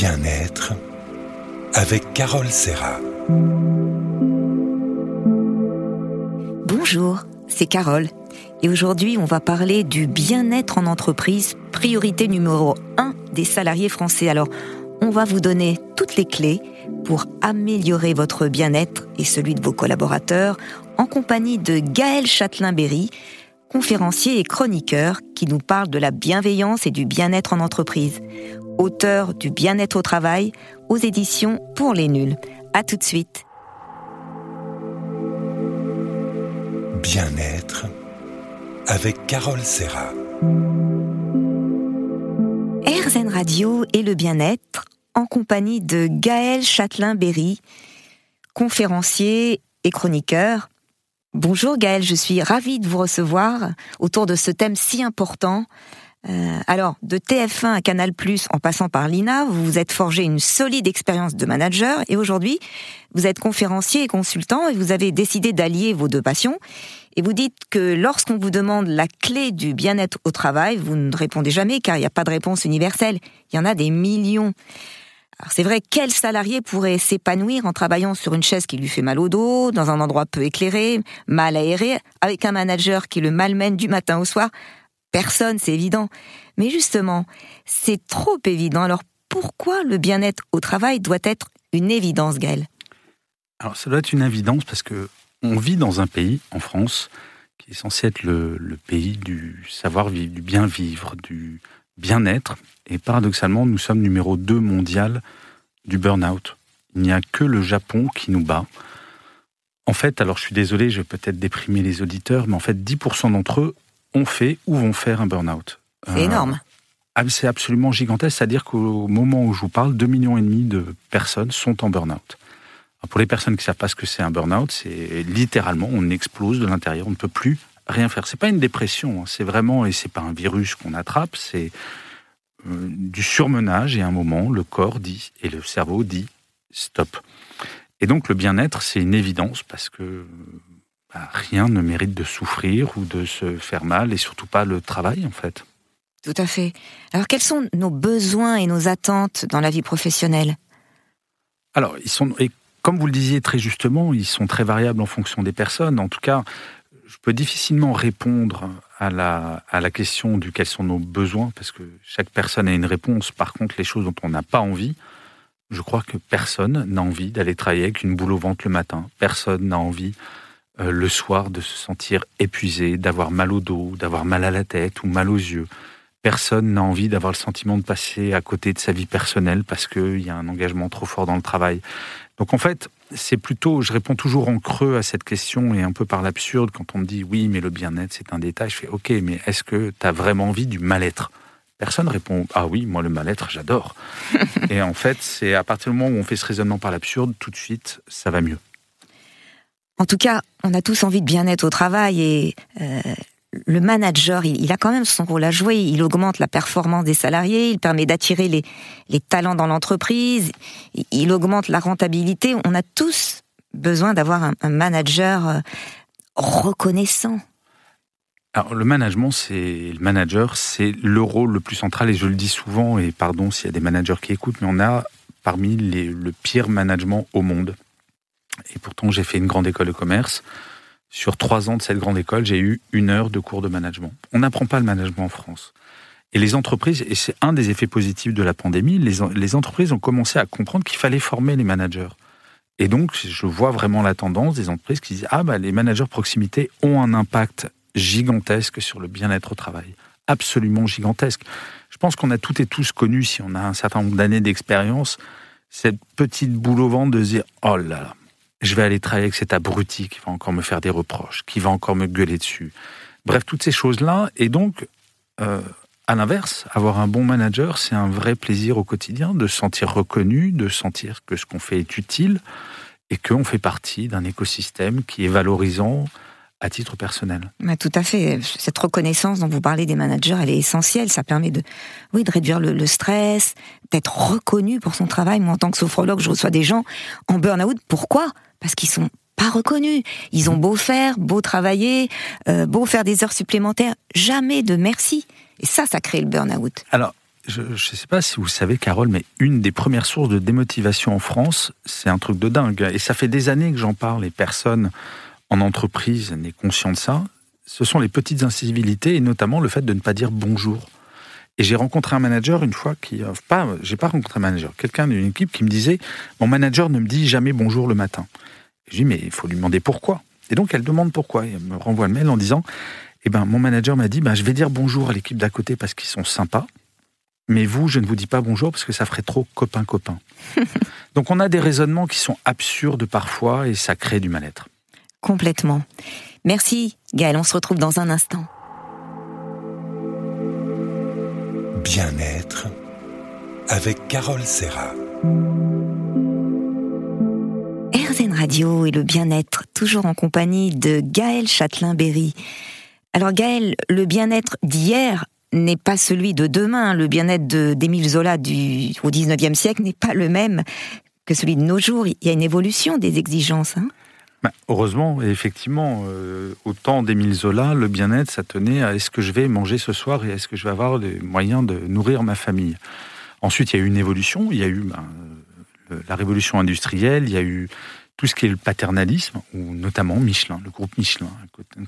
Bien-être avec Carole Serra. Bonjour, c'est Carole. Et aujourd'hui, on va parler du bien-être en entreprise, priorité numéro 1 des salariés français. Alors, on va vous donner toutes les clés pour améliorer votre bien-être et celui de vos collaborateurs en compagnie de Gaël Châtelain-Berry, conférencier et chroniqueur qui nous parle de la bienveillance et du bien-être en entreprise. Auteur du bien-être au travail aux éditions Pour les nuls. À tout de suite. Bien-être avec Carole Serra. RZN Radio et le bien-être en compagnie de Gaël Châtelain-Berry, conférencier et chroniqueur. Bonjour Gaël, je suis ravie de vous recevoir autour de ce thème si important. Euh, alors, de TF1 à Canal+, en passant par l'INA, vous vous êtes forgé une solide expérience de manager et aujourd'hui, vous êtes conférencier et consultant et vous avez décidé d'allier vos deux passions. Et vous dites que lorsqu'on vous demande la clé du bien-être au travail, vous ne répondez jamais car il n'y a pas de réponse universelle. Il y en a des millions. Alors c'est vrai, quel salarié pourrait s'épanouir en travaillant sur une chaise qui lui fait mal au dos, dans un endroit peu éclairé, mal aéré, avec un manager qui le malmène du matin au soir? Personne, c'est évident. Mais justement, c'est trop évident. Alors pourquoi le bien-être au travail doit être une évidence, Gaël Alors ça doit être une évidence parce que on vit dans un pays, en France, qui est censé être le, pays du savoir-vivre, du bien vivre, du bien-être. Et paradoxalement, nous sommes numéro 2 mondial du burn-out. Il n'y a que le Japon qui nous bat. En fait, alors je suis désolé, je vais peut-être déprimer les auditeurs, mais en fait, 10% d'entre eux ont fait ou vont faire un burn-out. C'est énorme. Euh, c'est absolument gigantesque, c'est-à-dire qu'au moment où je vous parle, 2,5 millions et demi de personnes sont en burn-out. Pour les personnes qui ne savent pas ce que c'est un burn-out, c'est littéralement on explose de l'intérieur, on ne peut plus rien faire. C'est pas une dépression, hein. c'est vraiment et c'est pas un virus qu'on attrape, c'est euh, du surmenage et à un moment le corps dit et le cerveau dit stop. Et donc le bien-être c'est une évidence parce que bah, rien ne mérite de souffrir ou de se faire mal et surtout pas le travail en fait. Tout à fait. Alors quels sont nos besoins et nos attentes dans la vie professionnelle? Alors ils sont et comme vous le disiez très justement, ils sont très variables en fonction des personnes. En tout cas, je peux difficilement répondre à la, à la question du quels sont nos besoins, parce que chaque personne a une réponse. Par contre, les choses dont on n'a pas envie, je crois que personne n'a envie d'aller travailler avec une boule au ventre le matin. Personne n'a envie euh, le soir de se sentir épuisé, d'avoir mal au dos, d'avoir mal à la tête ou mal aux yeux. Personne n'a envie d'avoir le sentiment de passer à côté de sa vie personnelle parce qu'il y a un engagement trop fort dans le travail. Donc en fait, c'est plutôt, je réponds toujours en creux à cette question et un peu par l'absurde quand on me dit oui, mais le bien-être c'est un détail. Je fais ok, mais est-ce que tu as vraiment envie du mal-être? Personne répond ah oui, moi le mal-être j'adore. et en fait, c'est à partir du moment où on fait ce raisonnement par l'absurde, tout de suite ça va mieux. En tout cas, on a tous envie de bien-être au travail et euh, le manager, il, a quand même son rôle à jouer. Il augmente la performance des salariés, il permet d'attirer les, talents dans l'entreprise, il augmente la rentabilité. On a tous besoin d'avoir un, manager euh, reconnaissant. Alors, le management, c'est le manager, c'est le rôle le plus central et je le dis souvent et pardon s'il y a des managers qui écoutent, mais on a parmi le pire management au monde. Et pourtant, j'ai fait une grande école de commerce. Sur trois ans de cette grande école, j'ai eu une heure de cours de management. On n'apprend pas le management en France. Et les entreprises, et c'est un des effets positifs de la pandémie, les, entreprises ont commencé à comprendre qu'il fallait former les managers. Et donc, je vois vraiment la tendance des entreprises qui disent Ah, bah, les managers proximité ont un impact gigantesque sur le bien-être au travail. Absolument gigantesque. Je pense qu'on a toutes et tous connu, si on a un certain nombre d'années d'expérience, cette petite boule au ventre de dire Oh là là, je vais aller travailler avec cet abruti qui va encore me faire des reproches, qui va encore me gueuler dessus. Bref, toutes ces choses-là. Et donc, euh, à l'inverse, avoir un bon manager, c'est un vrai plaisir au quotidien de se sentir reconnu, de sentir que ce qu'on fait est utile et qu'on fait partie d'un écosystème qui est valorisant à titre personnel. Mais tout à fait. Cette reconnaissance dont vous parlez des managers, elle est essentielle. Ça permet de, oui, de réduire le, le stress, d'être reconnu pour son travail. Moi, en tant que sophrologue, je reçois des gens en burn-out. Pourquoi? Parce qu'ils sont pas reconnus. Ils ont beau faire, beau travailler, euh, beau faire des heures supplémentaires, jamais de merci. Et ça, ça crée le burn-out. Alors, je ne sais pas si vous savez, Carole, mais une des premières sources de démotivation en France, c'est un truc de dingue. Et ça fait des années que j'en parle, et personne en entreprise n'est conscient de ça. Ce sont les petites incivilités, et notamment le fait de ne pas dire bonjour. Et j'ai rencontré un manager une fois qui, euh, pas, j'ai pas rencontré un manager, quelqu'un d'une équipe qui me disait, mon manager ne me dit jamais bonjour le matin. Et je dis, mais il faut lui demander pourquoi. Et donc elle demande pourquoi. Et elle me renvoie le mail en disant, eh ben, mon manager m'a dit, ben, je vais dire bonjour à l'équipe d'à côté parce qu'ils sont sympas. Mais vous, je ne vous dis pas bonjour parce que ça ferait trop copain-copain. Donc on a des raisonnements qui sont absurdes parfois et ça crée du mal-être. Complètement. Merci Gaël, on se retrouve dans un instant. Bien-être avec Carole Serra. RZN Radio et le bien-être, toujours en compagnie de Gaël Châtelain-Berry. Alors Gaël, le bien-être d'hier n'est pas celui de demain. Le bien-être d'Émile Zola du, au 19e siècle n'est pas le même que celui de nos jours. Il y a une évolution des exigences. Hein bah, heureusement, effectivement, euh, au temps d'Émile Zola, le bien-être, ça tenait à est-ce que je vais manger ce soir et est-ce que je vais avoir les moyens de nourrir ma famille. Ensuite, il y a eu une évolution. Il y a eu ben, la révolution industrielle, il y a eu tout ce qui est le paternalisme, ou notamment Michelin, le groupe Michelin,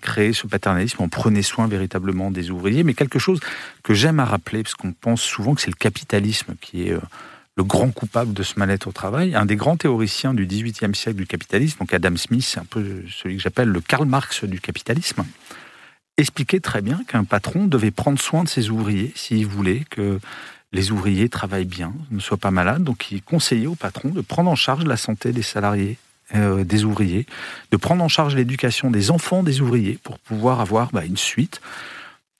créé ce paternalisme, on prenait soin véritablement des ouvriers, mais quelque chose que j'aime à rappeler, parce qu'on pense souvent que c'est le capitalisme qui est euh, le grand coupable de ce mal-être au travail. Un des grands théoriciens du XVIIIe siècle du capitalisme, donc Adam Smith, c'est un peu celui que j'appelle le Karl Marx du capitalisme, expliquait très bien qu'un patron devait prendre soin de ses ouvriers s'il voulait que les ouvriers travaillent bien, ne soient pas malades. Donc il conseillait au patron de prendre en charge la santé des salariés euh, des ouvriers, de prendre en charge l'éducation des enfants des ouvriers pour pouvoir avoir bah, une suite.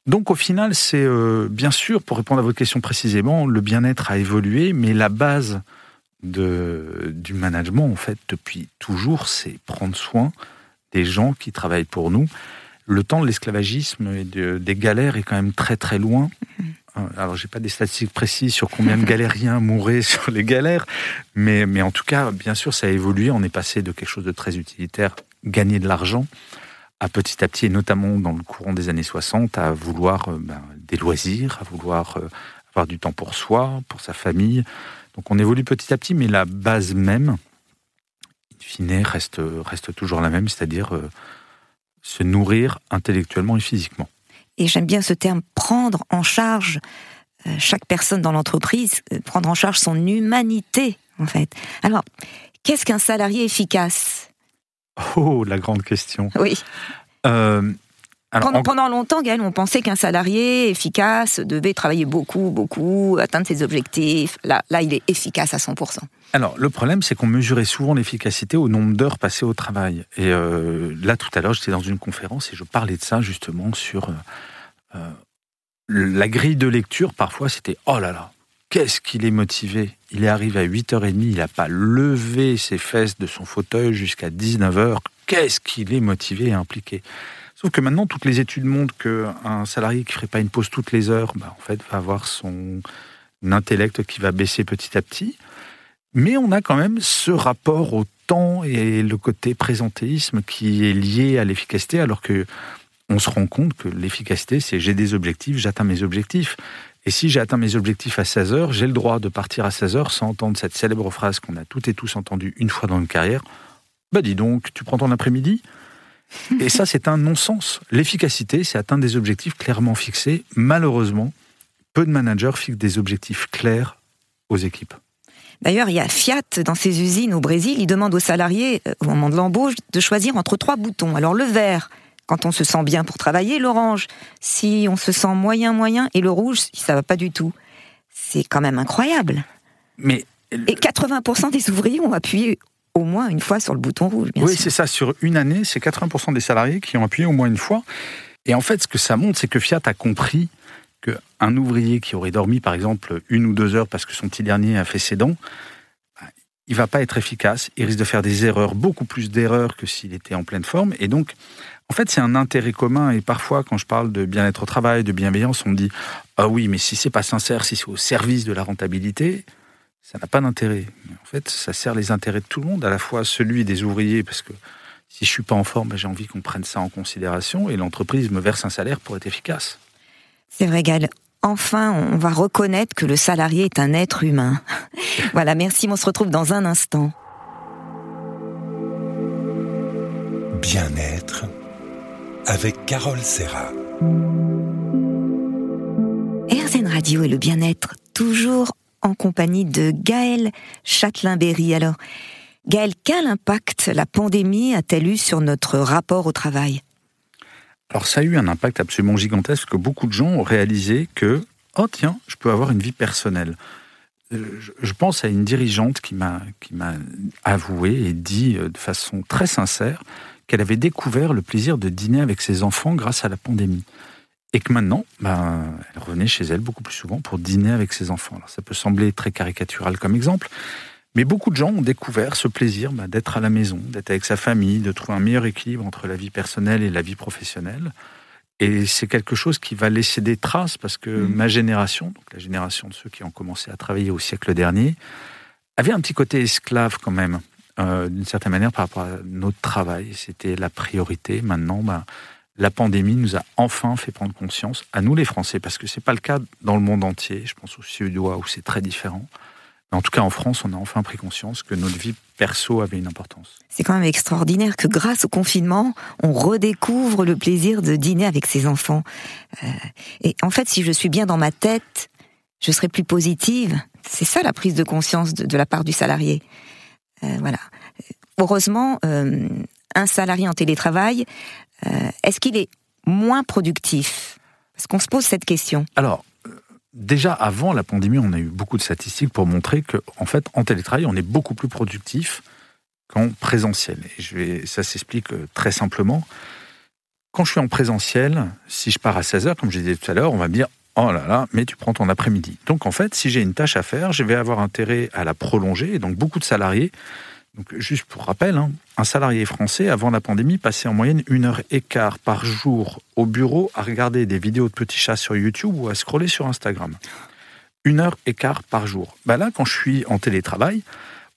Donc au final, c'est euh, bien sûr, pour répondre à votre question précisément, le bien-être a évolué, mais la base de, du management, en fait, depuis toujours, c'est prendre soin des gens qui travaillent pour nous. Le temps de l'esclavagisme et des galères est quand même très très loin. Mm-hmm. Euh, alors, j'ai pas des statistiques précises sur combien de galériens mouraient sur les galères, mais, mais en tout cas, bien sûr, ça a évolué. On est passé de quelque chose de très utilitaire, gagner de l'argent, à petit à petit, et notamment dans le courant des années 60, à vouloir euh, ben, des loisirs, à vouloir euh, avoir du temps pour soi, pour sa famille. Donc, on évolue petit à petit, mais la base même, in fine, reste, reste toujours la même, c'est-à-dire se nourrir intellectuellement et physiquement et j'aime bien ce terme, prendre en charge euh, chaque personne dans l'entreprise, euh, prendre en charge son humanité, en fait. Alors, qu'est-ce qu'un salarié efficace? Oh, la grande question. Oui. Euh, pendant, longtemps, Gaël, on pensait qu'un salarié efficace devait travailler beaucoup, beaucoup, atteindre ses objectifs. Là, là il est efficace à 100%. Alors, le problème, c'est qu'on mesurait souvent l'efficacité au nombre d'heures passées au travail. Et là, tout à l'heure, j'étais dans une conférence et je parlais de ça justement sur euh, la grille de lecture, parfois, c'était oh là là, qu'est-ce qu'il est motivé? Il est arrivé à 8h30, il n'a pas levé ses fesses de son fauteuil jusqu'à 19h. Qu'est-ce qu'il est motivé et impliqué? Sauf que maintenant, toutes les études montrent qu'un salarié qui ne ferait pas une pause toutes les heures, bah, en fait, va avoir son intellect qui va baisser petit à petit. Mais on a quand même ce rapport au temps et le côté présentéisme qui est lié à l'efficacité, alors que on se rend compte que l'efficacité, c'est j'ai des objectifs, j'atteins mes objectifs. Et si j'ai atteint mes objectifs à 16 heures, j'ai le droit de partir à 16 heures sans entendre cette célèbre phrase qu'on a toutes et tous entendue une fois dans une carrière. Bah dis donc, tu prends ton après-midi? Et ça, c'est un non-sens. L'efficacité, c'est atteindre des objectifs clairement fixés. Malheureusement, peu de managers fixent des objectifs clairs aux équipes. D'ailleurs, il y a Fiat dans ses usines au Brésil, il demande aux salariés, euh, au moment de l'embauche, de choisir entre trois boutons. Alors le vert, quand on se sent bien pour travailler, l'orange. Si on se sent moyen, moyen, et le rouge, ça va pas du tout. C'est quand même incroyable. Mais et 80% des ouvriers ont appuyé au moins une fois sur le bouton rouge. oui, c'est ça. Sur une année, c'est 80% des salariés qui ont appuyé au moins une fois. Et en fait, ce que ça montre, c'est que Fiat a compris qu'un ouvrier qui aurait dormi, par exemple, une ou deux heures parce que son petit dernier a fait ses dents, il va pas être efficace. Il risque de faire des erreurs, beaucoup plus d'erreurs que s'il était en pleine forme. Et donc, en fait, c'est un intérêt commun et parfois, quand je parle de bien-être au travail, de bienveillance, on me dit ah oui, mais si c'est pas sincère, si c'est au service de la rentabilité, ça n'a pas d'intérêt. En fait, ça sert les intérêts de tout le monde, à la fois celui des ouvriers, parce que si je suis pas en forme, j'ai envie qu'on prenne ça en considération, et l'entreprise me verse un salaire pour être efficace. C'est vrai, Gal. enfin on va reconnaître que le salarié est un être humain. voilà, merci, on se retrouve dans un instant. Bien-être avec Carole Serra. RZN Radio et le bien-être, toujours en compagnie de Gaël Châtelain-Berry. Alors, Gaël, quel impact la pandémie a-t-elle eu sur notre rapport au travail? Alors, ça a eu un impact absolument gigantesque que beaucoup de gens ont réalisé que, oh tiens, je peux avoir une vie personnelle. Euh, je pense à une dirigeante qui m'a qui m'a avoué et dit euh, de façon très sincère qu'elle avait découvert le plaisir de dîner avec ses enfants grâce à la pandémie. Et que maintenant, ben, elle revenait chez elle beaucoup plus souvent pour dîner avec ses enfants. Alors, ça peut sembler très caricatural comme exemple, mais beaucoup de gens ont découvert ce plaisir ben, d'être à la maison, d'être avec sa famille, de trouver un meilleur équilibre entre la vie personnelle et la vie professionnelle. Et c'est quelque chose qui va laisser des traces parce que mmh. ma génération, donc la génération de ceux qui ont commencé à travailler au siècle dernier, avait un petit côté esclave quand même euh, d'une certaine manière par rapport à notre travail. C'était la priorité. Maintenant, ben, la pandémie nous a enfin fait prendre conscience, à nous les Français, parce que ce n'est pas le cas dans le monde entier. Je pense aux Suédois où c'est très différent. Mais en tout cas, en France, on a enfin pris conscience que notre vie perso avait une importance. C'est quand même extraordinaire que grâce au confinement, on redécouvre le plaisir de dîner avec ses enfants. Euh, et en fait, si je suis bien dans ma tête, je serai plus positive. C'est ça la prise de conscience de la part du salarié. Euh, voilà. Heureusement, euh, un salarié en télétravail, euh, est-ce qu'il est moins productif? Parce qu'on se pose cette question. Alors, déjà avant la pandémie, on a eu beaucoup de statistiques pour montrer que, en fait, en télétravail, on est beaucoup plus productif qu'en présentiel. Et ça s'explique très simplement. Quand je suis en présentiel, si je pars à 16h, comme je disais tout à l'heure, on va me dire Oh là là, mais tu prends ton après-midi. Donc en fait, si j'ai une tâche à faire, je vais avoir intérêt à la prolonger. Et donc beaucoup de salariés, donc juste pour rappel, hein, un salarié français avant la pandémie passait en moyenne une heure et quart par jour au bureau à regarder des vidéos de petits chats sur YouTube ou à scroller sur Instagram. Une heure et quart par jour. Ben là, quand je suis en télétravail,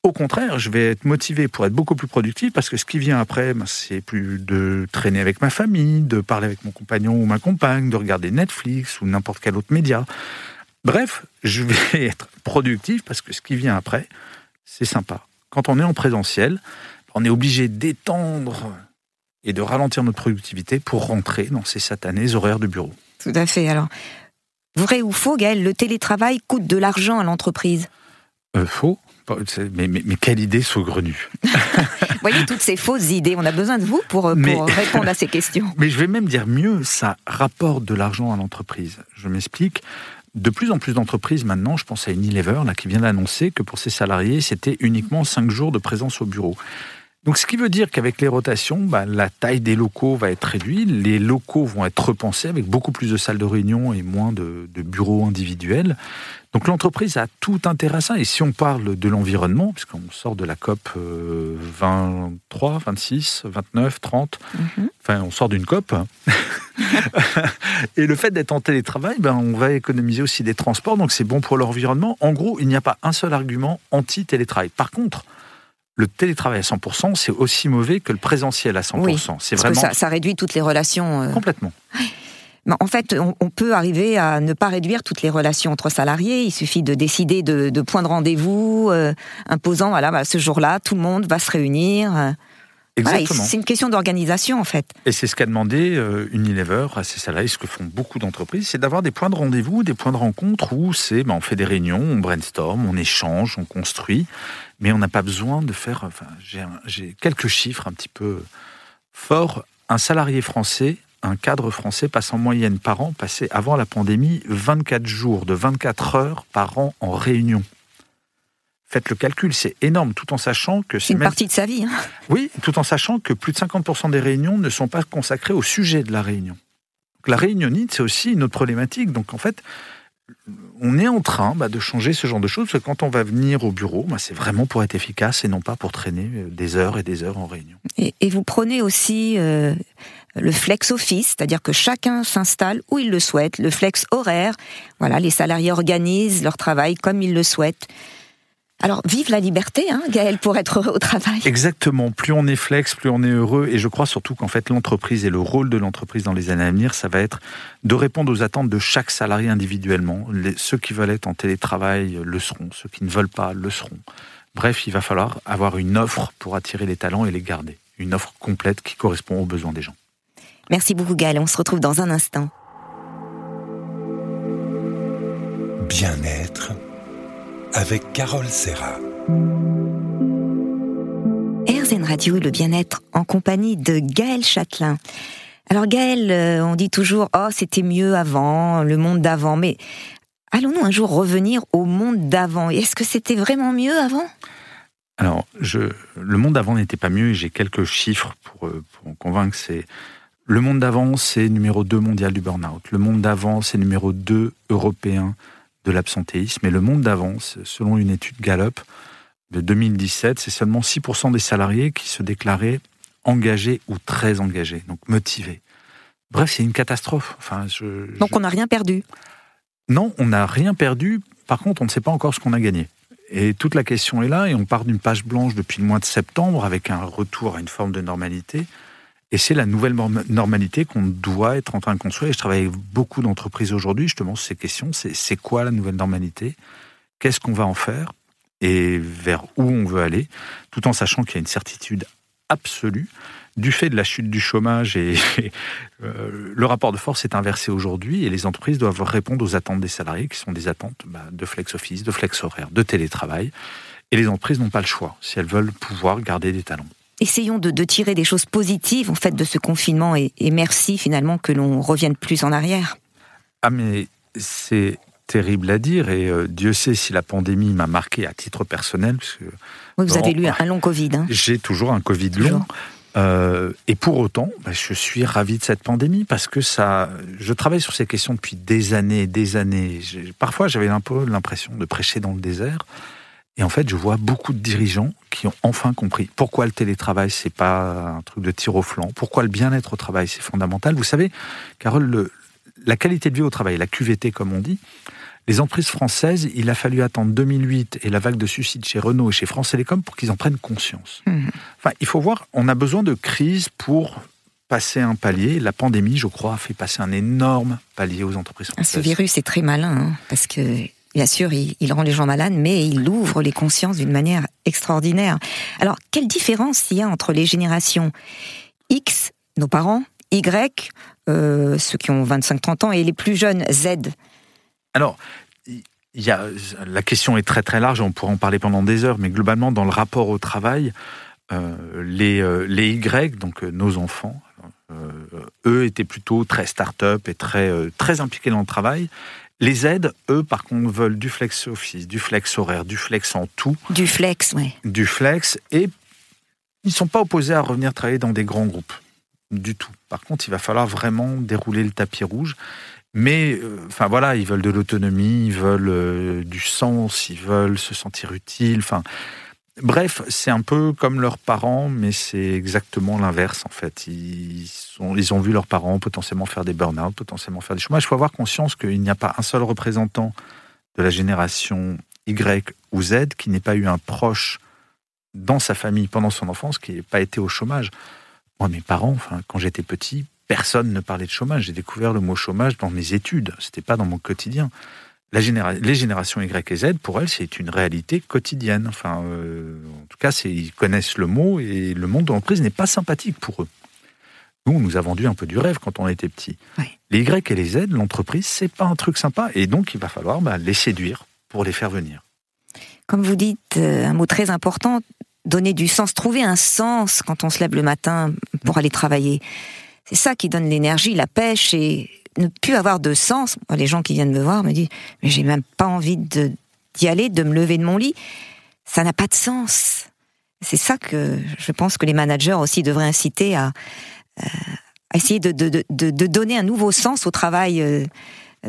au contraire, je vais être motivé pour être beaucoup plus productif parce que ce qui vient après, ben, c'est plus de traîner avec ma famille, de parler avec mon compagnon ou ma compagne, de regarder Netflix ou n'importe quel autre média. Bref, je vais être productif parce que ce qui vient après, c'est sympa. Quand on est en présentiel, on est obligé d'étendre et de ralentir notre productivité pour rentrer dans ces satanés horaires de bureau. Tout à fait. Alors, vrai ou faux, Gaël, le télétravail coûte de l'argent à l'entreprise? Euh, Faux. Mais, mais, quelle idée saugrenue Vous voyez toutes ces fausses idées, on a besoin de vous pour, répondre à ces questions. Mais je vais même dire mieux, ça rapporte de l'argent à l'entreprise. Je m'explique. De plus en plus d'entreprises maintenant, je pense à Unilever là, qui vient d'annoncer que pour ses salariés, c'était uniquement 5 jours de présence au bureau. Donc, ce qui veut dire qu'avec les rotations, bah, la taille des locaux va être réduite, les locaux vont être repensés avec beaucoup plus de salles de réunion et moins de, bureaux individuels. Donc, l'entreprise a tout intérêt à ça. Et si on parle de l'environnement, puisqu'on sort de la COP 23, 26, 29, 30, enfin, on sort d'une COP. et le fait d'être en télétravail, ben, on va économiser aussi des transports, donc c'est bon pour l'environnement. En gros, il n'y a pas un seul argument anti-télétravail. Par contre, le télétravail à 100%, c'est aussi mauvais que le présentiel à 100%. Oui, c'est vraiment... ça, ça, réduit toutes les relations. Euh. Complètement. En fait, on, peut arriver à ne pas réduire toutes les relations entre salariés. Il suffit de décider de, de points de rendez-vous euh, imposant, voilà, bah, ce jour-là, tout le monde va se réunir. Euh. Exactement. c'est une question d'organisation, en fait. Et c'est ce qu'a demandé Unilever à ses salariés, ce que font beaucoup d'entreprises, c'est d'avoir des points de rendez-vous, des points de rencontre où c'est, ben, on fait des réunions, on brainstorm, on échange, on construit mais on n'a pas besoin de faire. Enfin, j'ai quelques chiffres un petit peu forts. Un salarié français, un cadre français passe en moyenne par an, passait avant la pandémie 24 jours de 24 heures par an en réunion. Faites le calcul, c'est énorme, tout en sachant que c'est une partie de sa vie. Hein. Oui, tout en sachant que plus de 50% des réunions ne sont pas consacrées au sujet de la réunion. la réunionnite, c'est aussi une autre problématique. Donc en fait, on est en train bah, de changer ce genre de choses, parce que quand on va venir au bureau, bah, c'est vraiment pour être efficace et non pas pour traîner euh, des heures et des heures en réunion. Et, vous prenez aussi euh, le flex office, c'est-à-dire que chacun s'installe où il le souhaite, le flex horaire, voilà, les salariés organisent leur travail comme ils le souhaitent. Alors, vive la liberté, hein, Gaël, pour être heureux au travail. Exactement. Plus on est flex, plus on est heureux. Et je crois surtout qu'en fait, l'entreprise et le rôle de l'entreprise dans les années à venir, ça va être de répondre aux attentes de chaque salarié individuellement. ceux qui veulent être en télétravail le seront. Ceux qui ne veulent pas le seront. Bref, il va falloir avoir une offre pour attirer les talents et les garder. Une offre complète qui correspond aux besoins des gens. Merci beaucoup, Gaël. On se retrouve dans un instant. Bien-être avec Carole Serra. RZN Radio, le bien-être en compagnie de Gaël Châtelain. Alors Gaël, euh, on dit toujours oh c'était mieux avant, le monde d'avant, mais allons-nous un jour revenir au monde d'avant? Est-ce que c'était vraiment mieux avant? Alors je, le monde d'avant n'était pas mieux et j'ai quelques chiffres pour, euh, pour convaincre. C'est le monde d'avant, c'est numéro 2 mondial du burn-out. Le monde d'avant, c'est numéro 2 européen de l'absentéisme. Et le monde d'avance, selon une étude Gallup de 2017, c'est seulement 6% des salariés qui se déclaraient engagés ou très engagés, donc motivés. Bref, c'est une catastrophe. Enfin, donc on n'a rien perdu Non, on n'a rien perdu. Par contre, on ne sait pas encore ce qu'on a gagné. Et toute la question est là, et on part d'une page blanche depuis le mois de septembre avec un retour à une forme de normalité. Et c'est la nouvelle normalité qu'on doit être en train de construire. Et je travaille avec beaucoup d'entreprises aujourd'hui, justement, sur ces questions. C'est quoi la nouvelle normalité? Qu'est-ce qu'on va en faire? Et vers où on veut aller? Tout en sachant qu'il y a une certitude absolue du fait de la chute du chômage et euh, le rapport de force est inversé aujourd'hui et les entreprises doivent répondre aux attentes des salariés qui sont des attentes bah, de flex office, de flex horaire, de télétravail. Et les entreprises n'ont pas le choix si elles veulent pouvoir garder des talents essayons de, tirer des choses positives en fait de ce confinement et, merci finalement que l'on revienne plus en arrière. Ah mais c'est terrible à dire et euh, Dieu sait si la pandémie m'a marqué à titre personnel. Parce que, oui, vous avez eu un long Covid. Hein. J'ai toujours un Covid long. Euh, et pour autant, bah, je suis ravi de cette pandémie parce que ça, je travaille sur ces questions depuis des années et des années. Parfois, j'avais un peu l'impression de prêcher dans le désert. Et en fait, je vois beaucoup de dirigeants qui ont enfin compris pourquoi le télétravail, c'est pas un truc de tir au flanc, pourquoi le bien-être au travail, c'est fondamental. Vous savez, Carole, le, la qualité de vie au travail, la QVT comme on dit, les entreprises françaises, il a fallu attendre 2008 et la vague de suicides chez Renault et chez France Télécom pour qu'ils en prennent conscience. Mmh. Enfin, il faut voir, on a besoin de crise pour passer un palier. La pandémie, je crois, a fait passer un énorme palier aux entreprises ah, françaises. Ce virus est très malin, hein, parce que Bien sûr, il, rend les gens malades, mais il ouvre les consciences d'une manière extraordinaire. Alors, quelle différence il y a entre les générations X, nos parents, Y, euh, ceux qui ont 25-30 ans, et les plus jeunes, Z? Alors, la question est très très large, on pourrait en parler pendant des heures, mais globalement, dans le rapport au travail, euh, les, euh, les Y, donc nos enfants, eux étaient plutôt très start-up et très, très impliqués dans le travail. Les aides, eux, par contre, veulent du flex office, du flex horaire, du flex en tout. Du flex, oui. Du flex. Et ils ne sont pas opposés à revenir travailler dans des grands groupes. Du tout. Par contre, il va falloir vraiment dérouler le tapis rouge. Mais, euh, enfin voilà, ils veulent de l'autonomie, ils veulent euh, du sens, ils veulent se sentir utiles. Enfin, Bref, c'est un peu comme leurs parents, mais c'est exactement l'inverse en fait. Ils, ont vu leurs parents potentiellement faire des burn-out, potentiellement faire des chômages. Il faut avoir conscience qu'il n'y a pas un seul représentant de la génération Y ou Z qui n'ait pas eu un proche dans sa famille pendant son enfance qui n'ait pas été au chômage. Moi, mes parents, quand j'étais petit, personne ne parlait de chômage. J'ai découvert le mot chômage dans mes études. C'était pas dans mon quotidien les générations Y et Z, pour elles, c'est une réalité quotidienne. Enfin, euh, en tout cas, ils connaissent le mot et le monde de l'entreprise n'est pas sympathique pour eux. Nous, on nous a vendu un peu du rêve quand on était petit. Les Y et les Z, l'entreprise, c'est pas un truc sympa. Et donc, il va falloir bah, les séduire pour les faire venir. Comme vous dites, euh, un mot très important, donner du sens, trouver un sens quand on se lève le matin pour aller travailler. C'est ça qui donne l'énergie, la pêche et ne plus avoir de sens. Les gens qui viennent me voir me disent mais j'ai même pas envie d'y aller, de me lever de mon lit. Ça n'a pas de sens. C'est ça que je pense que les managers aussi devraient inciter à, euh, essayer de, donner un nouveau sens au travail euh,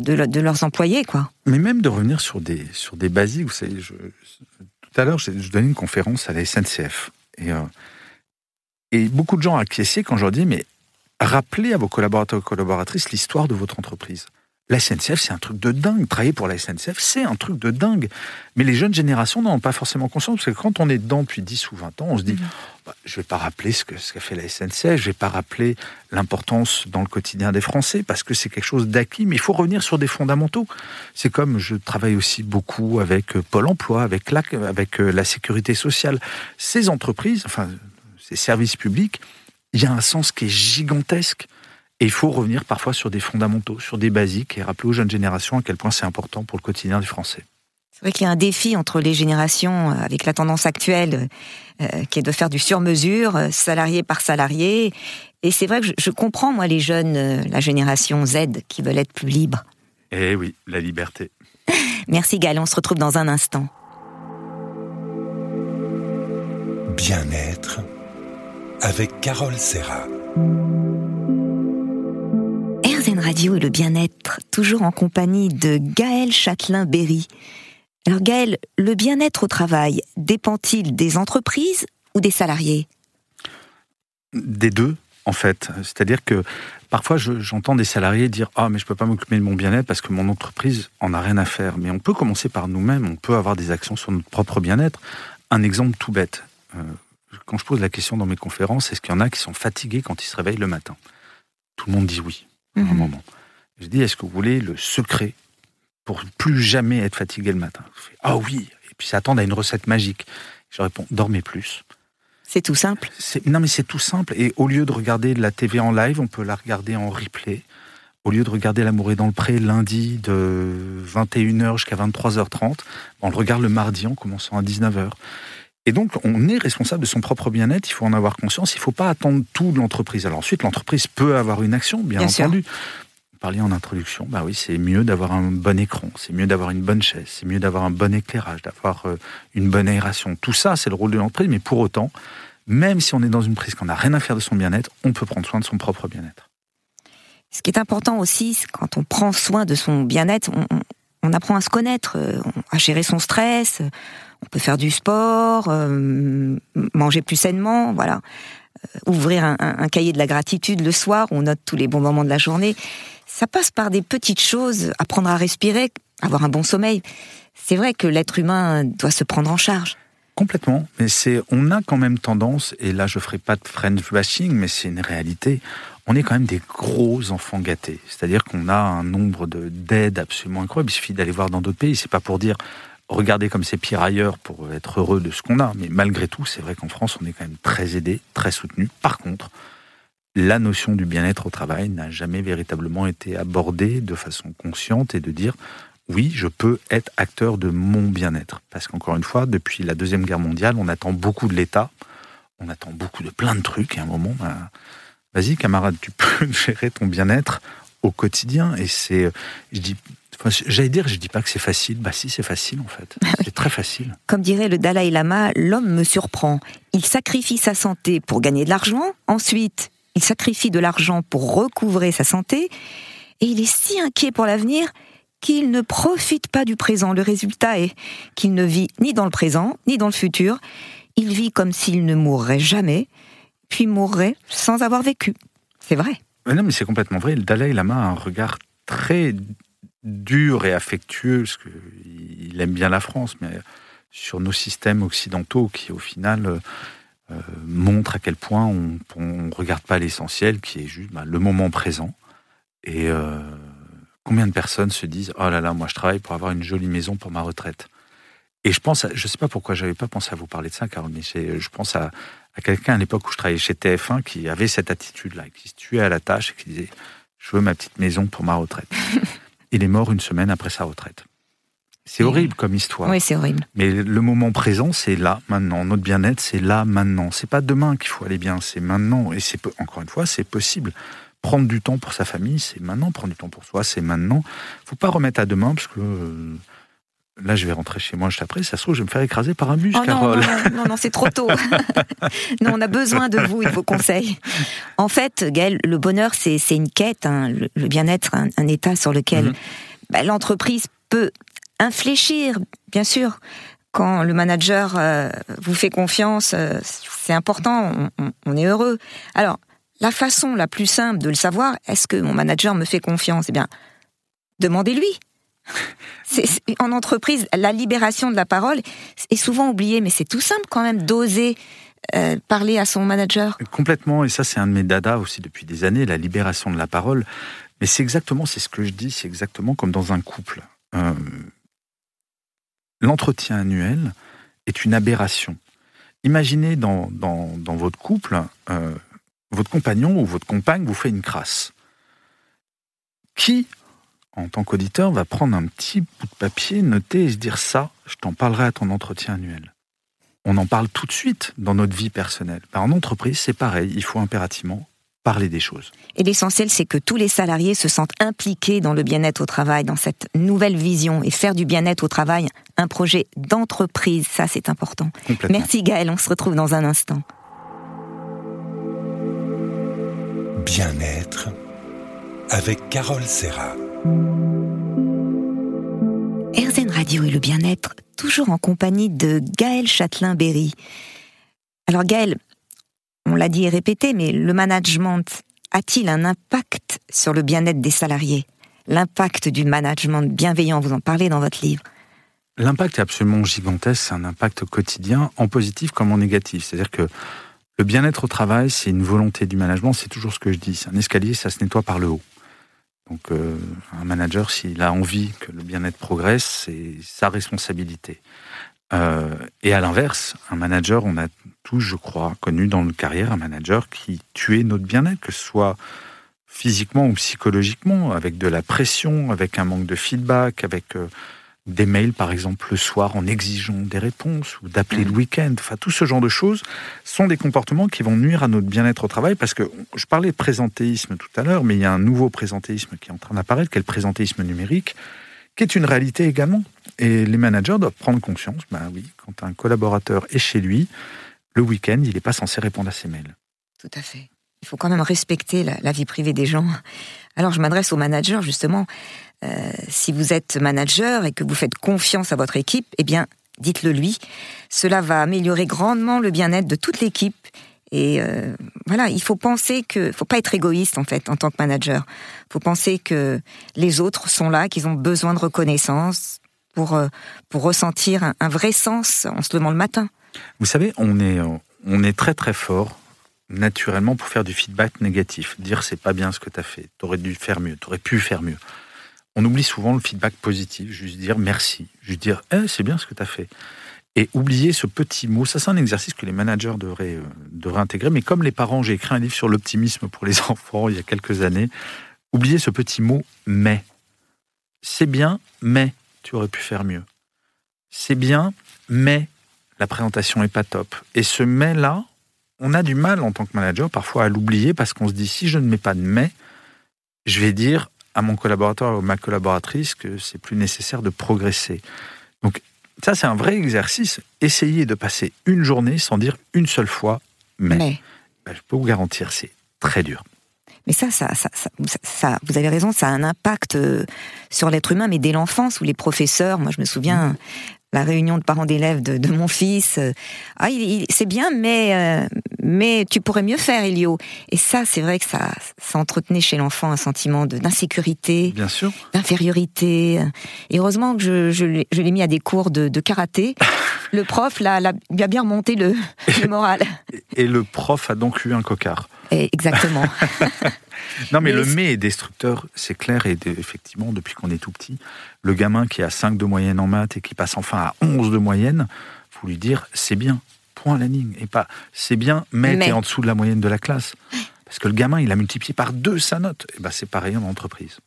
de, leurs employés, quoi. Mais même de revenir sur des sur des basiques. Vous savez, tout à l'heure, je, donnais une conférence à la SNCF et euh, et beaucoup de gens acquiesçaient quand je leur dis mais rappelez à vos collaborateurs et collaboratrices l'histoire de votre entreprise. La SNCF, c'est un truc de dingue. Travailler pour la SNCF, c'est un truc de dingue. Mais les jeunes générations n'en ont pas forcément conscience, parce que quand on est dedans depuis 10 ou 20 ans, on se dit, Mhm. bah, je ne vais pas rappeler ce qu'a ce fait la SNCF, je ne vais pas rappeler l'importance dans le quotidien des Français, parce que c'est quelque chose d'acquis, mais il faut revenir sur des fondamentaux. C'est comme je travaille aussi beaucoup avec euh, Pôle emploi, avec la, avec euh, la sécurité sociale. Ces entreprises, enfin, ces services publics, il y a un sens qui est gigantesque. Et il faut revenir parfois sur des fondamentaux, sur des basiques, et rappeler aux jeunes générations à quel point c'est important pour le quotidien des Français. C'est vrai qu'il y a un défi entre les générations euh, avec la tendance actuelle euh, qui est de faire du sur-mesure, euh, salarié par salarié. Et c'est vrai que je, je comprends, moi, les jeunes, euh, la génération Z, qui veulent être plus libres. Eh oui, la liberté. Merci Gaël, on se retrouve dans un instant. Bien-être avec Carole Serra. RZN Radio et le bien-être, toujours en compagnie de Gaël Châtelain-Berry. Alors Gaël, le bien-être au travail dépend-il des entreprises ou des salariés? Des deux, en fait. C'est-à-dire que parfois, je- j'entends des salariés dire Ah, mais je ne peux pas m'occuper de mon bien-être parce que mon entreprise en a rien à faire. Mais on peut commencer par nous-mêmes, on peut avoir des actions sur notre propre bien-être. Un exemple tout bête. Euh, quand je pose la question dans mes conférences, est-ce qu'il y en a qui sont fatigués quand ils se réveillent le matin? Tout le monde dit oui, à un Mhm. moment. Je dis Est-ce que vous voulez le secret pour plus jamais être fatigué le matin? Ah oui Et puis s'attendent à une recette magique. Je réponds Dormez plus. C'est tout simple. Non, mais c'est tout simple. Et au lieu de regarder de la TV en live, on peut la regarder en replay. Au lieu de regarder L'amour est dans le pré lundi de 21h jusqu'à 23h30, on le regarde le mardi en commençant à 19h. Et donc, on est responsable de son propre bien-être, il faut en avoir conscience, il ne faut pas attendre tout de l'entreprise. Alors ensuite, l'entreprise peut avoir une action, bien, Bien sûr. entendu. Vous parliez en introduction, bah oui, c'est mieux d'avoir un bon écran, c'est mieux d'avoir une bonne chaise, c'est mieux d'avoir un bon éclairage, d'avoir euh, une bonne aération. Tout ça, c'est le rôle de l'entreprise, mais pour autant, même si on est dans une prise qu'on n'a rien à faire de son bien-être, on peut prendre soin de son propre bien-être. Ce qui est important aussi, c'est quand on prend soin de son bien-être, on, on- on apprend à se connaître, euh, à gérer son stress. On peut faire du sport, euh, manger plus sainement, voilà. Euh, Ouvrir un, cahier de la gratitude le soir, on note tous les bons moments de la journée. Ça passe par des petites choses, apprendre à respirer, avoir un bon sommeil. C'est vrai que l'être humain doit se prendre en charge. Complètement, mais c'est, on a quand même tendance, et là je ferai pas de French bashing, mais c'est une réalité. On est quand même des gros enfants gâtés. C'est-à-dire qu'on a un nombre de d'aides absolument incroyable. Il suffit d'aller voir dans d'autres pays. C'est pas pour dire regardez comme c'est pire ailleurs pour être heureux de ce qu'on a, mais malgré tout, c'est vrai qu'en France, on est quand même très aidé, très soutenu. Par contre, la notion du bien-être au travail n'a jamais véritablement été abordée de façon consciente et de dire oui, je peux être acteur de mon bien-être. Parce qu'encore une fois, depuis la Deuxième Guerre mondiale, on attend beaucoup de l'État, on attend beaucoup de plein de trucs, et à un moment, bah, vas-y camarade, tu peux gérer ton bien-être au quotidien. Et c'est, je dis, enfin, j'allais dire, je dis pas que c'est facile, bah si, c'est facile en fait. C'est très facile. Comme dirait le Dalai Lama, l'homme me surprend. Il sacrifie sa santé pour gagner de l'argent, ensuite il sacrifie de l'argent pour recouvrer sa santé, et il est si inquiet pour l'avenir qu'il ne profite pas du présent. Le résultat est qu'il ne vit ni dans le présent, ni dans le futur. Il vit comme s'il ne mourrait jamais, puis mourrait sans avoir vécu. C'est vrai. Mais non, mais c'est complètement vrai. Le Dalai Lama a un regard très dur et affectueux, parce qu'il aime bien la France, mais sur nos systèmes occidentaux qui, au final, euh, euh, montrent à quel point on ne regarde pas l'essentiel, qui est juste bah, le moment présent. Et euh, combien de personnes se disent Oh là là, moi je travaille pour avoir une jolie maison pour ma retraite Et je pense, je ne sais pas pourquoi j'avais pas pensé à vous parler de ça, Carole, mais je pense à, à quelqu'un à l'époque où je travaillais chez TF1 qui avait cette attitude-là, qui se tuait à la tâche et qui disait Je veux ma petite maison pour ma retraite. Il est mort une semaine après sa retraite. C'est horrible comme histoire. Oui, c'est horrible. Mais le moment présent, c'est là, maintenant. Notre bien-être, c'est là, maintenant. C'est pas demain qu'il faut aller bien, c'est maintenant. Et c'est encore une fois, c'est possible. Prendre du temps pour sa famille, c'est maintenant. Prendre du temps pour soi, c'est maintenant. Faut pas remettre à demain, parce que euh, là, je vais rentrer chez moi juste après. Ça se trouve, je vais me faire écraser par un bus, oh Carole. Non, non, non, non c'est trop tôt. non, on a besoin de vous et de vos conseils. En fait, Gaël, le bonheur, c'est une quête, hein, le, le bien-être, un, un, état sur lequel Mhm. bah, l'entreprise peut infléchir, bien sûr. Quand le manager euh, vous fait confiance, euh, c'est important, on, on, on est heureux. Alors, la façon la plus simple de le savoir, est-ce que mon manager me fait confiance? Eh bien, demandez-lui. En entreprise, la libération de la parole est souvent oubliée, mais c'est tout simple quand même d'oser euh, parler à son manager. Complètement, et ça c'est un de mes dadas aussi depuis des années, la libération de la parole. Mais c'est exactement, c'est ce que je dis, c'est exactement comme dans un couple. Euh, l'entretien annuel est une aberration. Imaginez dans, dans, votre couple, euh, votre compagnon ou votre compagne vous fait une crasse. Qui, en tant qu'auditeur, va prendre un petit bout de papier, noter et se dire ça, je t'en parlerai à ton entretien annuel On en parle tout de suite dans notre vie personnelle. Ben, en entreprise, c'est pareil, il faut impérativement parler des choses. Et l'essentiel, c'est que tous les salariés se sentent impliqués dans le bien-être au travail, dans cette nouvelle vision, et faire du bien-être au travail un projet d'entreprise, ça c'est important. Merci Gaël, on se retrouve dans un instant. Bien-être avec Carole Serra. RZN Radio et le bien-être, toujours en compagnie de Gaël Châtelain-Berry. Alors Gaël, on l'a dit et répété, mais le management a-t-il un impact sur le bien-être des salariés? L'impact du management bienveillant, vous en parlez dans votre livre. L'impact est absolument gigantesque, c'est un impact quotidien, en positif comme en négatif. C'est-à-dire que le bien-être au travail, c'est une volonté du management, c'est toujours ce que je dis. C'est un escalier, ça se nettoie par le haut. Donc euh, un manager, s'il a envie que le bien-être progresse, c'est sa responsabilité. Euh, et à l'inverse, un manager, on a tous, je crois, connu dans notre carrière un manager qui tuait notre bien-être, que ce soit physiquement ou psychologiquement, avec de la pression, avec un manque de feedback, avec euh, des mails, par exemple, le soir en exigeant des réponses ou d'appeler le mmh. week-end. Enfin, tout ce genre de choses sont des comportements qui vont nuire à notre bien-être au travail parce que je parlais de présentéisme tout à l'heure, mais il y a un nouveau présentéisme qui est en train d'apparaître, qui est le présentéisme numérique qui est une réalité également. Et les managers doivent prendre conscience, ben oui, quand un collaborateur est chez lui, le week-end, il n'est pas censé répondre à ses mails. Tout à fait. Il faut quand même respecter la, vie privée des gens. Alors je m'adresse aux managers justement. Euh, si vous êtes manager et que vous faites confiance à votre équipe, eh bien, dites-le lui. Cela va améliorer grandement le bien-être de toute l'équipe et euh, voilà, il faut penser que, faut pas être égoïste en fait en tant que manager. Faut penser que les autres sont là, qu'ils ont besoin de reconnaissance pour euh, pour ressentir un, vrai sens en se levant le matin. Vous savez, on est on est très très fort naturellement pour faire du feedback négatif, dire c'est pas bien ce que tu as fait, tu aurais dû faire mieux, tu aurais pu faire mieux. On oublie souvent le feedback positif, juste dire merci, juste dire eh, c'est bien ce que tu as fait et oublier ce petit mot. Ça, c'est un exercice que les managers devraient, euh, devraient intégrer. Mais comme les parents, j'ai écrit un livre sur l'optimisme pour les enfants il y a quelques années. Oublier ce petit mot mais. C'est bien, mais tu aurais pu faire mieux. C'est bien, mais la présentation n'est pas top. Et ce mais-là, on a du mal en tant que manager parfois à l'oublier parce qu'on se dit si je ne mets pas de mais, je vais dire à mon collaborateur ou ma collaboratrice que c'est plus nécessaire de progresser. Donc ça, c'est un vrai exercice. Essayez de passer une journée sans dire une seule fois mais. Ben, je peux vous garantir, c'est très dur. Mais ça ça, ça, ça, vous avez raison, ça a un impact euh, sur l'être humain, mais dès l'enfance, où les professeurs, moi je me souviens, mmh la réunion de parents d'élèves de, mon fils. Ah, c'est bien, mais euh, mais tu pourrais mieux faire, Elio. Et ça, c'est vrai que ça, ça entretenait chez l'enfant un sentiment d'insécurité, bien sûr, d'infériorité. Et heureusement que je, je l'ai mis à des cours de, karaté. le prof là, lui a bien remonté le, le moral. Et le prof a donc eu un cocard. Exactement. non, mais, le mais est destructeur, c'est clair, et effectivement, depuis qu'on est tout petit, le gamin qui a 5 de moyenne en maths et qui passe enfin à 11 de moyenne, faut lui dire c'est bien, point la ligne, et pas c'est bien, mais, mais. t'es en dessous de la moyenne de la classe. Parce que le gamin, il a multiplié par deux sa note. Et ben, c'est pareil en entreprise.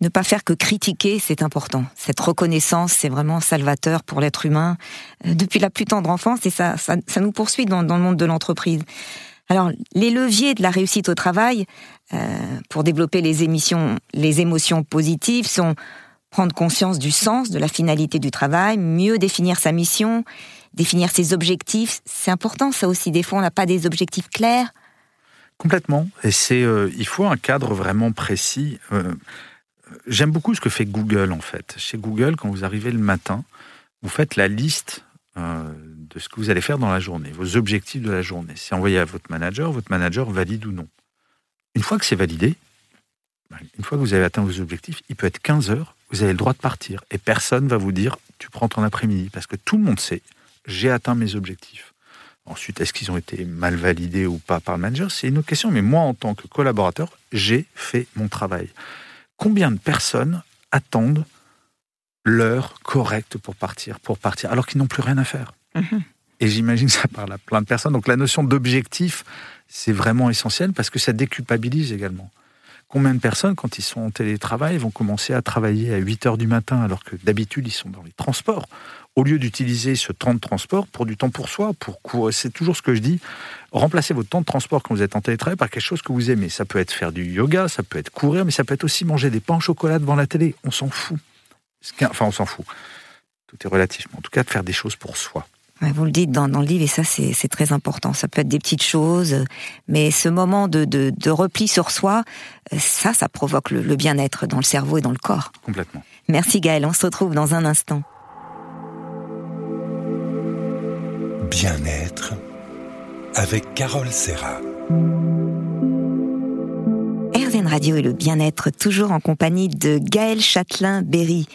Ne pas faire que critiquer, c'est important. Cette reconnaissance, c'est vraiment salvateur pour l'être humain euh, depuis la plus tendre enfance et ça, ça, nous poursuit dans, dans le monde de l'entreprise. Alors, les leviers de la réussite au travail euh, pour développer les, émissions, les émotions positives sont prendre conscience du sens, de la finalité du travail, mieux définir sa mission, définir ses objectifs. C'est important, ça aussi. Des fois, on n'a pas des objectifs clairs. Complètement. Et c'est, euh, il faut un cadre vraiment précis. Euh, j'aime beaucoup ce que fait Google en fait. Chez Google, quand vous arrivez le matin, vous faites la liste de ce que vous allez faire dans la journée, vos objectifs de la journée. C'est envoyé à votre manager, votre manager valide ou non. Une fois que c'est validé, ben, une fois que vous avez atteint vos objectifs, il peut être 15 heures, vous avez le droit de partir. Et personne ne va vous dire, tu prends ton après-midi. Parce que tout le monde sait, j'ai atteint mes objectifs. Ensuite, est-ce qu'ils ont été mal validés ou pas par le manager? C'est une autre question. Mais moi, en tant que collaborateur, j'ai fait mon travail. Combien de personnes attendent l'heure correcte pour partir, pour partir, alors qu'ils n'ont plus rien à faire mhm. Et j'imagine ça parle à plein de personnes. Donc la notion d'objectif, c'est vraiment essentiel parce que ça déculpabilise également. Combien de personnes, quand ils sont en télétravail, vont commencer à travailler à 8 heures du matin alors que d'habitude ils sont dans les transports? Au lieu d'utiliser ce temps de transport pour du temps pour soi, pour courir, c'est toujours ce que je dis, remplacez votre temps de transport quand vous êtes en télétravail par quelque chose que vous aimez. Ça peut être faire du yoga, ça peut être courir, mais ça peut être aussi manger des pains au chocolat devant la télé. On s'en fout. Enfin, on s'en fout. Tout est relatif. Mais en tout cas, de faire des choses pour soi. Vous le dites dans, le livre, et ça, c'est très important. Ça peut être des petites choses, mais ce moment de, repli sur soi, ça, ça provoque le, bien-être dans le cerveau et dans le corps. Complètement. Merci Gaël, on se retrouve dans un instant. Bien-être avec Carole Serra. Radio et le bien-être, toujours en compagnie de Gaël Châtelain-Berry.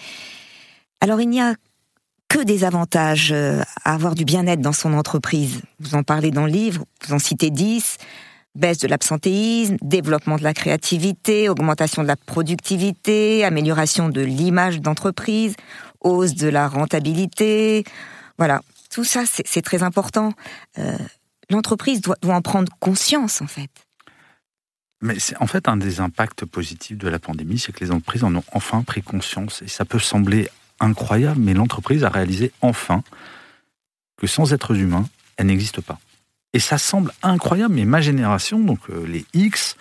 Alors, il n'y a que des avantages euh, à avoir du bien-être dans son entreprise. Vous en parlez dans le livre, vous en citez 10. Baisse de l'absentéisme, développement de la créativité, augmentation de la productivité, amélioration de l'image d'entreprise, hausse de la rentabilité. Voilà, tout ça, c'est très important. Euh, l'entreprise doit, doit en prendre conscience, en fait. Mais c'est en fait un des impacts positifs de la pandémie, c'est que les entreprises en ont enfin pris conscience. Et ça peut sembler incroyable, mais l'entreprise a réalisé enfin que sans êtres humains, elle n'existe pas. Et ça semble incroyable, mais ma génération, donc euh, les X,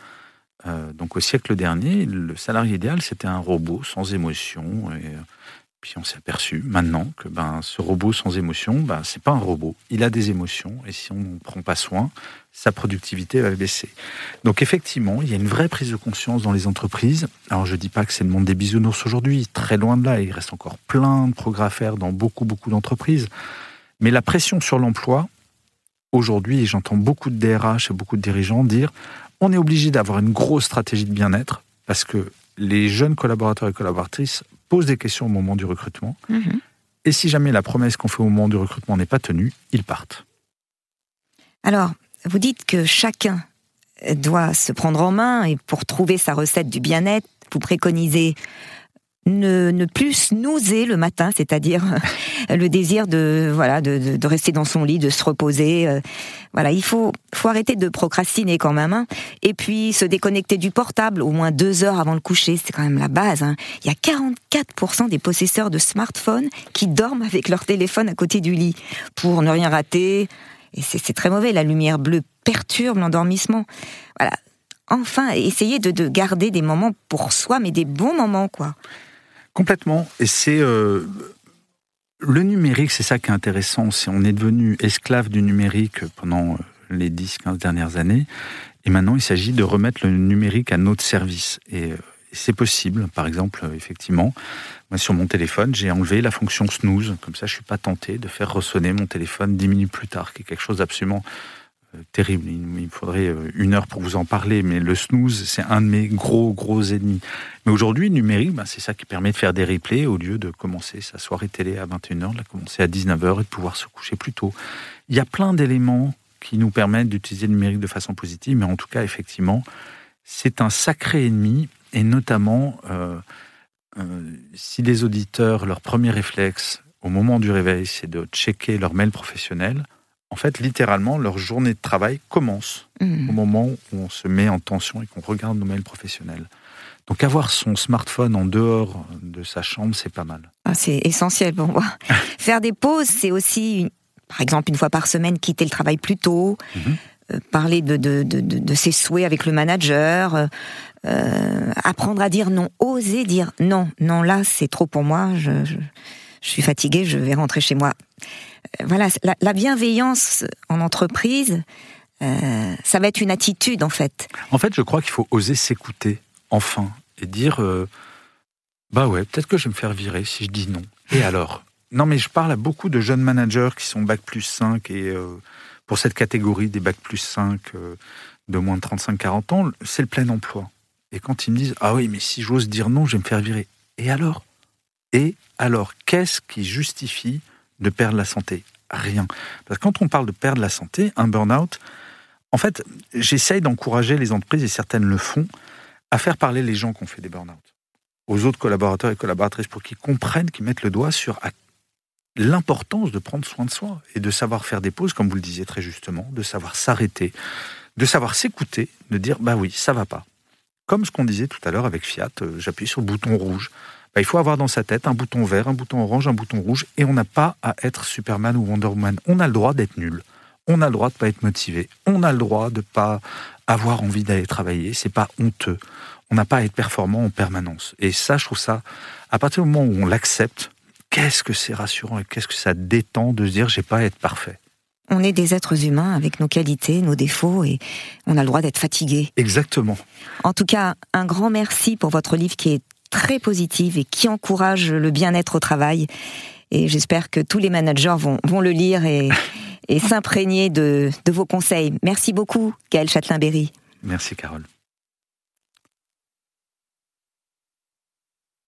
euh, donc au siècle dernier, le salarié idéal, c'était un robot sans émotion. Euh, puis on s'est aperçu maintenant que ben, ce robot sans émotion, ben, c'est pas un robot. Il a des émotions et si on ne prend pas soin, sa productivité va baisser. Donc effectivement, il y a une vraie prise de conscience dans les entreprises. Alors je dis pas que c'est le monde des bisounours aujourd'hui, très loin de là. Il reste encore plein de progrès à faire dans beaucoup beaucoup d'entreprises. Mais la pression sur l'emploi, aujourd'hui, j'entends beaucoup de DRH et beaucoup de dirigeants dire on est obligé d'avoir une grosse stratégie de bien-être parce que les jeunes collaborateurs et collaboratrices posent des questions au moment du recrutement. Mhm. Et si jamais la promesse qu'on fait au moment du recrutement n'est pas tenue, ils partent. Alors, vous dites que chacun doit se prendre en main et pour trouver sa recette du bien-être, vous préconisez ne, ne plus nauser le matin, c'est-à-dire le désir de voilà de, de, rester dans son lit, de se reposer. Euh, voilà, il faut faut arrêter de procrastiner quand même, hein. et puis se déconnecter du portable au moins deux heures avant le coucher, c'est quand même la base. Hein. Il y a 44% des possesseurs de smartphones qui dorment avec leur téléphone à côté du lit pour ne rien rater. Et c'est très mauvais. La lumière bleue perturbe l'endormissement. Voilà. Enfin, essayer de, de garder des moments pour soi, mais des bons moments, quoi. Complètement. Et c'est euh, le numérique, c'est ça qui est intéressant. Si on est devenu esclave du numérique pendant euh, les 10-15 dernières années, et maintenant il s'agit de remettre le numérique à notre service. Et euh, c'est possible. Par exemple, effectivement, moi, sur mon téléphone, j'ai enlevé la fonction snooze. Comme ça, je suis pas tenté de faire ressonner mon téléphone dix minutes plus tard, qui est quelque chose d'absolument terrible. Il, me faudrait euh, une heure pour vous en parler, mais le snooze, c'est un de mes gros, gros ennemis. Mais aujourd'hui, le numérique, bah, c'est ça qui permet de faire des replays au lieu de commencer sa soirée télé à 21h, de la commencer à 19h et de pouvoir se coucher plus tôt. Il y a plein d'éléments qui nous permettent d'utiliser le numérique de façon positive, mais en tout cas, effectivement, c'est un sacré ennemi, et notamment, euh, si les auditeurs, leur premier réflexe au moment du réveil, c'est de checker leur mail professionnel, en fait, littéralement, leur journée de travail commence mmh. au moment où on se met en tension et qu'on regarde nos mails professionnels. Donc avoir son smartphone en dehors de sa chambre, c'est pas mal. Ah, c'est essentiel pour moi. Faire des pauses, c'est aussi, par exemple, une fois par semaine, quitter le travail plus tôt, mmh. euh, parler de, de, ses souhaits avec le manager, euh, apprendre à dire non, oser dire non, non, là, c'est trop pour moi, je, je, je suis fatiguée, je vais rentrer chez moi voilà, la, bienveillance en entreprise, euh, ça va être une attitude en fait. En fait, je crois qu'il faut oser s'écouter, enfin, et dire euh, bah ouais, peut-être que je vais me faire virer si je dis non. Et alors? Non, mais je parle à beaucoup de jeunes managers qui sont bac plus 5 et euh, pour cette catégorie des bac plus 5 de moins de 35-40 ans, c'est le plein emploi. Et quand ils me disent Ah oui, mais si j'ose dire non, je vais me faire virer. Et alors? Et alors, qu'est-ce qui justifie de perdre la santé Rien. Parce que quand on parle de perdre la santé, un burn-out, en fait, j'essaye d'encourager les entreprises, et certaines le font, à faire parler les gens qui ont fait des burn-out aux autres collaborateurs et collaboratrices pour qu'ils comprennent, qu'ils mettent le doigt sur l'importance de prendre soin de soi et de savoir faire des pauses, comme vous le disiez très justement, de savoir s'arrêter, de savoir s'écouter, de dire bah oui, ça va pas. Comme ce qu'on disait tout à l'heure avec Fiat, euh, j'appuie sur le bouton rouge. Bah, il faut avoir dans sa tête un bouton vert, un bouton orange, un bouton rouge, et on n'a pas à être Superman ou Wonder Woman. On a le droit d'être nul. On a le droit de pas être motivé. On a le droit de pas avoir envie d'aller travailler. C'est pas honteux. On n'a pas à être performant en permanence. Et ça, je trouve ça, à partir du moment où on l'accepte, qu'est-ce que c'est rassurant et qu'est-ce que ça détend de se dire j'ai pas à être parfait? On est des êtres humains avec nos qualités, nos défauts et on a le droit d'être fatigué. Exactement. En tout cas, un grand merci pour votre livre qui est très positif et qui encourage le bien-être au travail. Et j'espère que tous les managers vont, vont le lire et, et s'imprégner de, de vos conseils. Merci beaucoup, Gaël Châtelain-Berry. Merci, Carole.